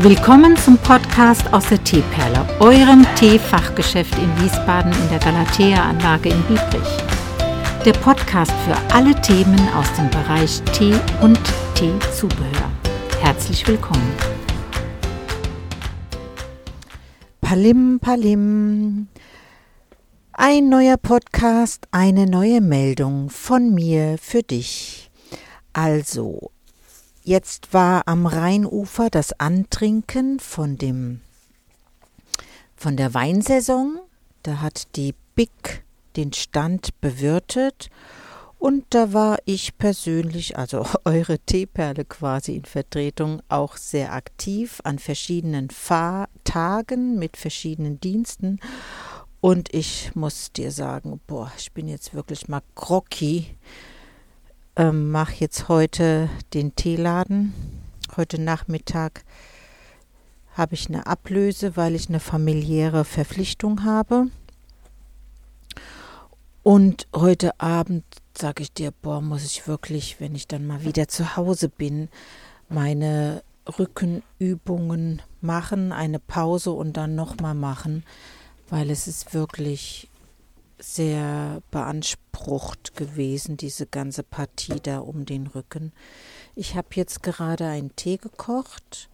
Willkommen zum Podcast aus der Teeperle, eurem Teefachgeschäft in Wiesbaden in der Galatea-Anlage in Biebrich. Der Podcast für alle Themen aus dem Bereich Tee und Teezubehör. Herzlich willkommen. Palim, Palim. Ein neuer Podcast, eine neue Meldung von mir für dich. Also, Jetzt war am Rheinufer das Antrinken von dem von der Weinsaison. Da hat die Big den Stand bewirtet und da war ich persönlich, also eure Teeperle quasi in Vertretung, auch sehr aktiv an verschiedenen Fahrtagen mit verschiedenen Diensten. Und ich muss dir sagen, boah, ich bin jetzt wirklich mal groggy ähm, mache jetzt heute den Teeladen. Heute Nachmittag habe ich eine Ablöse, weil ich eine familiäre Verpflichtung habe. Und heute Abend sage ich dir, boah, muss ich wirklich, wenn ich dann mal wieder zu Hause bin, meine Rückenübungen machen, eine Pause und dann nochmal machen, weil es ist wirklich sehr beansprucht gewesen, diese ganze Partie da um den Rücken. Ich habe jetzt gerade einen Tee gekocht,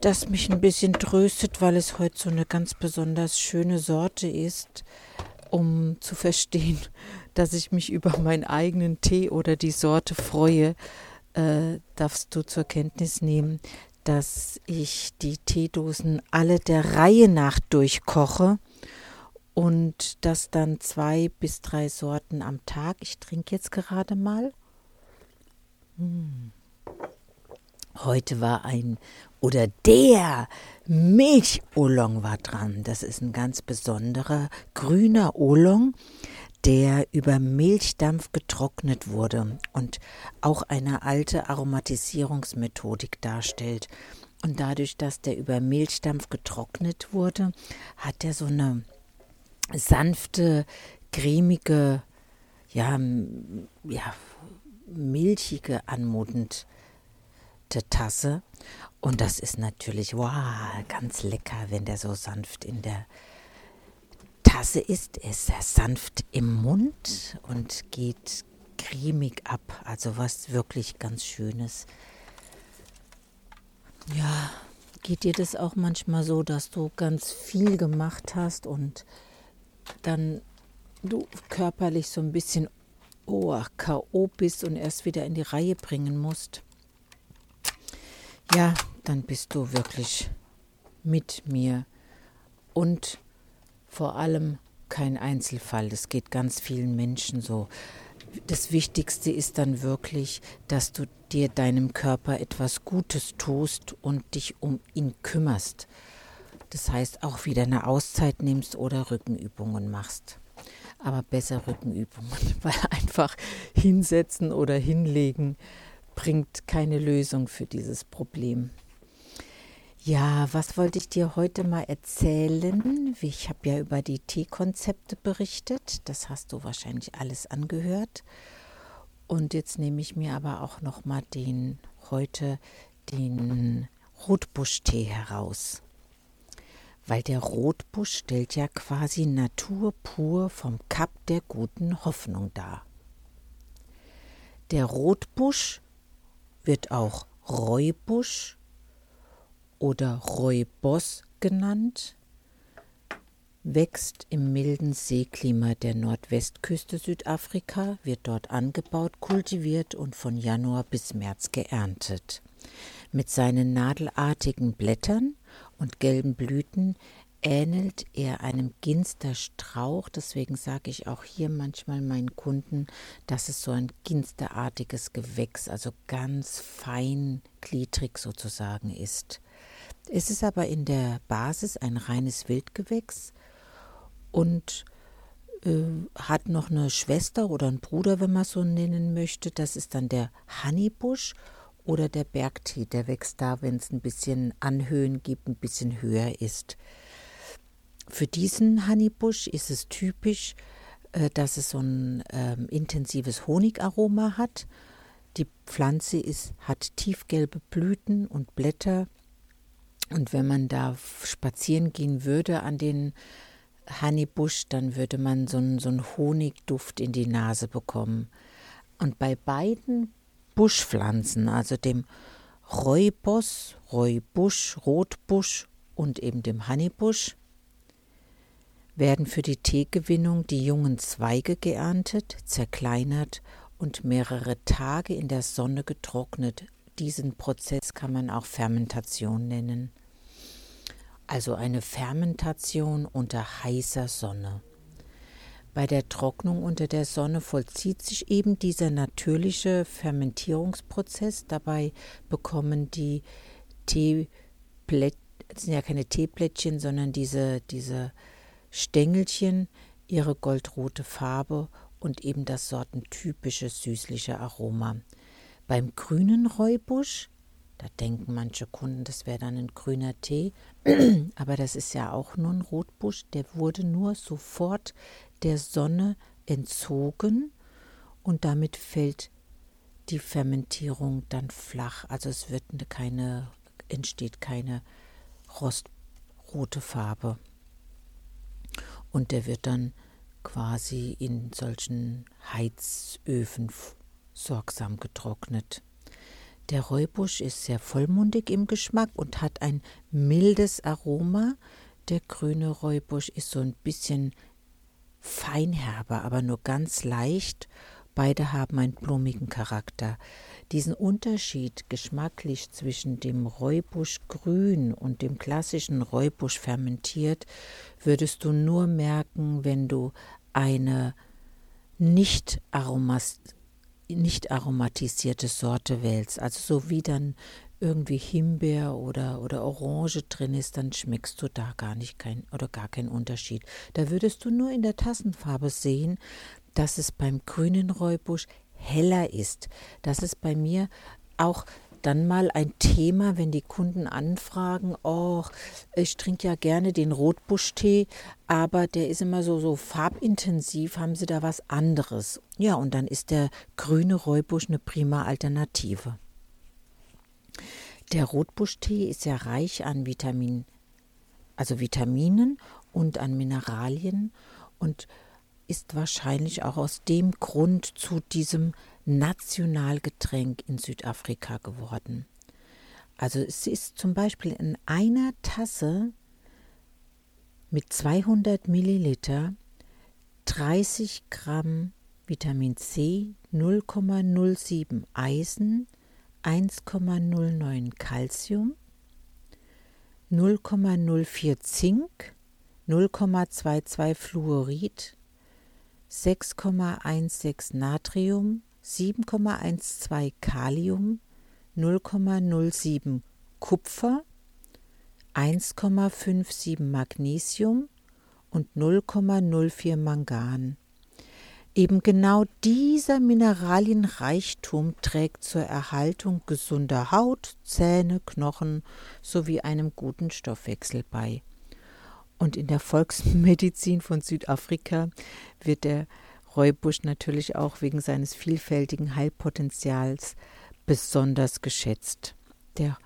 das mich ein bisschen tröstet, weil es heute so eine ganz besonders schöne Sorte ist, um zu verstehen, dass ich mich über meinen eigenen Tee oder die Sorte freue, äh, darfst du zur Kenntnis nehmen, dass ich die Teedosen alle der Reihe nach durchkoche und das dann zwei bis drei Sorten am Tag. Ich trinke jetzt gerade mal. Hm. Heute war ein oder der Milch-Oolong war dran. Das ist ein ganz besonderer grüner Oolong, der über Milchdampf getrocknet wurde und auch eine alte Aromatisierungsmethodik darstellt. Und dadurch, dass der über Milchdampf getrocknet wurde, hat er so eine sanfte, cremige, ja, ja, milchige, anmutende Tasse. Und das ist natürlich, wow, ganz lecker, wenn der so sanft in der Tasse ist. Er ist sehr sanft im Mund und geht cremig ab. Also was wirklich ganz Schönes. Ja, geht dir das auch manchmal so, dass du ganz viel gemacht hast und dann du körperlich so ein bisschen oh, K.O. bist und erst wieder in die Reihe bringen musst, ja, dann bist du wirklich mit mir und vor allem kein Einzelfall. Das geht ganz vielen Menschen so. Das Wichtigste ist dann wirklich, dass du dir deinem Körper etwas Gutes tust und dich um ihn kümmerst. Das heißt, auch wieder eine Auszeit nimmst oder Rückenübungen machst. Aber besser Rückenübungen, weil einfach hinsetzen oder hinlegen bringt keine Lösung für dieses Problem. Ja, was wollte ich dir heute mal erzählen? Ich habe ja über die Teekonzepte berichtet. Das hast du wahrscheinlich alles angehört. Und jetzt nehme ich mir aber auch noch mal den heute den Rotbuschtee heraus weil der Rotbusch stellt ja quasi Natur pur vom Kap der guten Hoffnung dar. Der Rotbusch wird auch Reubusch oder Rooibos genannt, wächst im milden Seeklima der Nordwestküste Südafrika, wird dort angebaut, kultiviert und von Januar bis März geerntet. Mit seinen nadelartigen Blättern und gelben Blüten ähnelt er einem Ginsterstrauch. Deswegen sage ich auch hier manchmal meinen Kunden, dass es so ein ginsterartiges Gewächs, also ganz feingliedrig sozusagen ist. Es ist aber in der Basis ein reines Wildgewächs und äh, hat noch eine Schwester oder einen Bruder, wenn man so nennen möchte. Das ist dann der Honeybusch oder der Bergtee, der wächst da, wenn es ein bisschen Anhöhen gibt, ein bisschen höher ist. Für diesen Honeybusch ist es typisch, äh, dass es so ein ähm, intensives Honigaroma hat. Die Pflanze ist, hat tiefgelbe Blüten und Blätter Und wenn man da spazieren gehen würde an den Honeybusch, dann würde man so einen, so einen Honigduft in die Nase bekommen. Und bei beiden Buschpflanzen, also dem Räubos, Räubusch, Rotbusch und eben dem Honeybusch, werden für die Teegewinnung die jungen Zweige geerntet, zerkleinert und mehrere Tage in der Sonne getrocknet. Diesen Prozess kann man auch Fermentation nennen. Also eine Fermentation unter heißer Sonne. Bei der Trocknung unter der Sonne vollzieht sich eben dieser natürliche Fermentierungsprozess. Dabei bekommen die Teeplättchen, das sind ja keine Teeplättchen, sondern diese, diese Stängelchen ihre goldrote Farbe und eben das sortentypische süßliche Aroma. Beim grünen Räubusch, da denken manche Kunden, das wäre dann ein grüner Tee, aber das ist ja auch nur ein Rotbusch, der wurde nur sofort der Sonne entzogen und damit fällt die Fermentierung dann flach. Also es wird keine, entsteht keine rostrote Farbe. Und der wird dann quasi in solchen Heizöfen sorgsam getrocknet. Der Räubusch ist sehr vollmundig im Geschmack und hat ein mildes Aroma. Der grüne Räubusch ist so ein bisschen feinherber, aber nur ganz leicht. Beide haben einen blumigen Charakter. Diesen Unterschied geschmacklich zwischen dem Räubusch grün und dem klassischen Räubusch fermentiert, würdest du nur merken, wenn du eine nicht, aromas, nicht aromatisierte Sorte wählst. Also so wie dann irgendwie Himbeer oder, oder Orange drin ist, dann schmeckst du da gar nicht kein oder gar keinen Unterschied. Da würdest du nur in der Tassenfarbe sehen, dass es beim grünen Räubusch heller ist. Das ist bei mir auch dann mal ein Thema, wenn die Kunden anfragen, oh, ich trinke ja gerne den Rotbuschtee, aber der ist immer so, so farbintensiv, haben Sie da was anderes? Ja, und dann ist der grüne Räubusch eine prima Alternative. Der Rotbuschtee ist ja reich an Vitamin, also Vitaminen und an Mineralien und ist wahrscheinlich auch aus dem Grund zu diesem Nationalgetränk in Südafrika geworden. Also es ist zum Beispiel in einer Tasse mit 200 Milliliter 30 Gramm Vitamin C, 0,07 Eisen, 1,09 Calcium, 0,04 Zink, 0,22 Fluorid, 6,16 Natrium, 7,12 Kalium, 0,07 Kupfer, 1,57 Magnesium und 0,04 Mangan. Eben genau dieser Mineralienreichtum trägt zur Erhaltung gesunder Haut, Zähne, Knochen sowie einem guten Stoffwechsel bei. Und in der Volksmedizin von Südafrika wird der Räubusch natürlich auch wegen seines vielfältigen Heilpotenzials besonders geschätzt. Der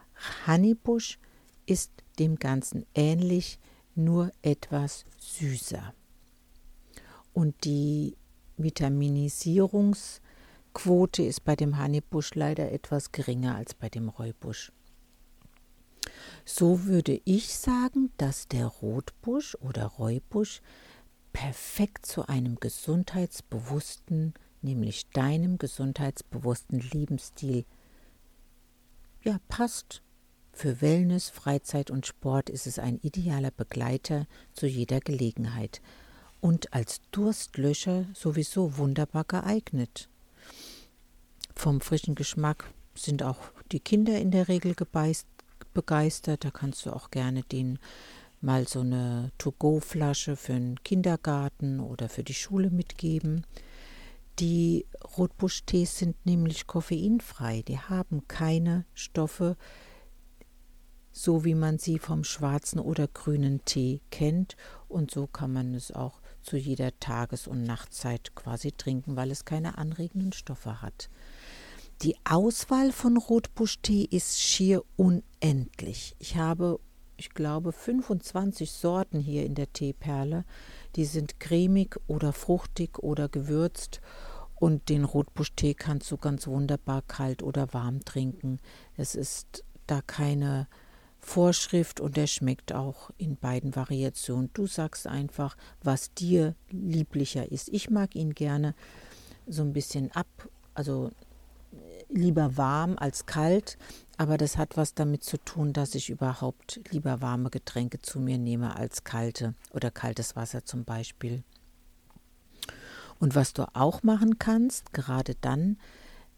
Honeybusch ist dem Ganzen ähnlich, nur etwas süßer. Und die Vitaminisierungsquote ist bei dem Honeybusch leider etwas geringer als bei dem Räubusch. So würde ich sagen, dass der Rotbusch oder Räubusch perfekt zu einem gesundheitsbewussten, nämlich deinem gesundheitsbewussten Lebensstil ja passt. Für Wellness, Freizeit und Sport ist es ein idealer Begleiter zu jeder Gelegenheit und als Durstlöscher sowieso wunderbar geeignet. Vom frischen Geschmack sind auch die Kinder in der Regel begeistert. Da kannst du auch gerne den mal so eine To-Go-Flasche für den Kindergarten oder für die Schule mitgeben. Die Rotbuschtees sind nämlich koffeinfrei. Die haben keine Stoffe, so wie man sie vom schwarzen oder grünen Tee kennt. Und so kann man es auch zu jeder Tages- und Nachtzeit quasi trinken, weil es keine anregenden Stoffe hat. Die Auswahl von Rotbuschtee ist schier unendlich. Ich habe ich glaube, 25 Sorten hier in der Teeperle. Die sind cremig oder fruchtig oder gewürzt. Und den Rotbuschtee kannst du ganz wunderbar kalt oder warm trinken. Es ist da keine Vorschrift und der schmeckt auch in beiden Variationen. Du sagst einfach, was dir lieblicher ist. Ich mag ihn gerne so ein bisschen ab, also lieber warm als kalt, aber das hat was damit zu tun, dass ich überhaupt lieber warme Getränke zu mir nehme als kalte oder kaltes Wasser zum Beispiel. Und was du auch machen kannst, gerade dann,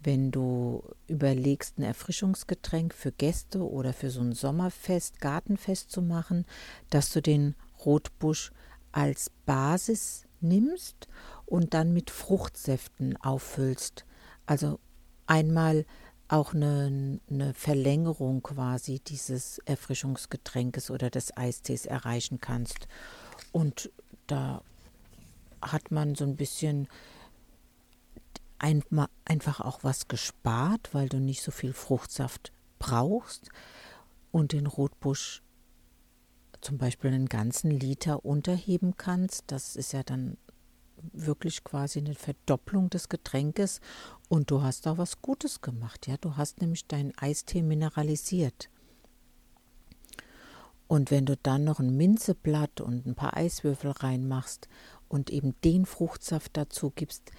wenn du überlegst, ein Erfrischungsgetränk für Gäste oder für so ein Sommerfest, Gartenfest zu machen, dass du den Rotbusch als Basis nimmst und dann mit Fruchtsäften auffüllst. Also einmal auch eine, eine, Verlängerung quasi dieses Erfrischungsgetränkes oder des Eistees erreichen kannst. Und da hat man so ein bisschen einfach auch was gespart, weil du nicht so viel Fruchtsaft brauchst und den Rotbusch zum Beispiel einen ganzen Liter unterheben kannst. Das ist ja dann wirklich quasi eine Verdopplung des Getränkes und du hast auch was Gutes gemacht. Ja, du hast nämlich deinen Eistee mineralisiert. Und wenn du dann noch ein Minzeblatt und ein paar Eiswürfel reinmachst und eben den Fruchtsaft dazu gibst,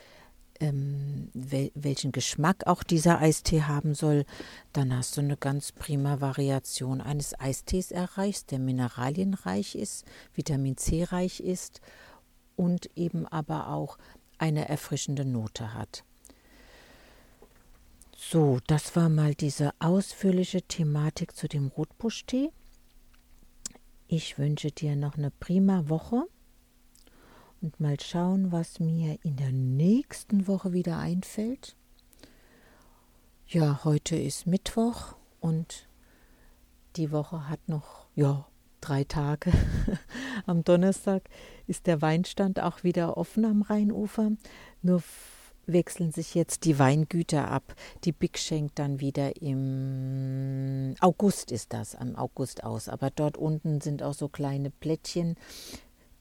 ähm, wel welchen Geschmack auch dieser Eistee haben soll, dann hast du eine ganz prima Variation eines Eistees erreicht, der mineralienreich ist, Vitamin C reich ist und eben aber auch eine erfrischende Note hat. So, das war mal diese ausführliche Thematik zu dem Rotbuschtee. Ich wünsche dir noch eine prima Woche und mal schauen, was mir in der nächsten Woche wieder einfällt. Ja, heute ist Mittwoch und die Woche hat noch, ja, drei Tage. am Donnerstag ist der Weinstand auch wieder offen am Rheinufer. Nur wechseln sich jetzt die Weingüter ab. Die Big schenkt dann wieder im August ist das, am August aus. Aber dort unten sind auch so kleine Plättchen,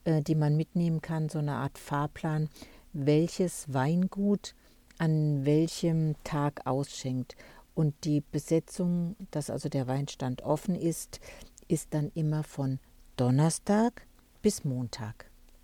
äh, die man mitnehmen kann, so eine Art Fahrplan, welches Weingut an welchem Tag ausschenkt. Und die Besetzung, dass also der Weinstand offen ist, ist dann immer von Donnerstag bis Montag.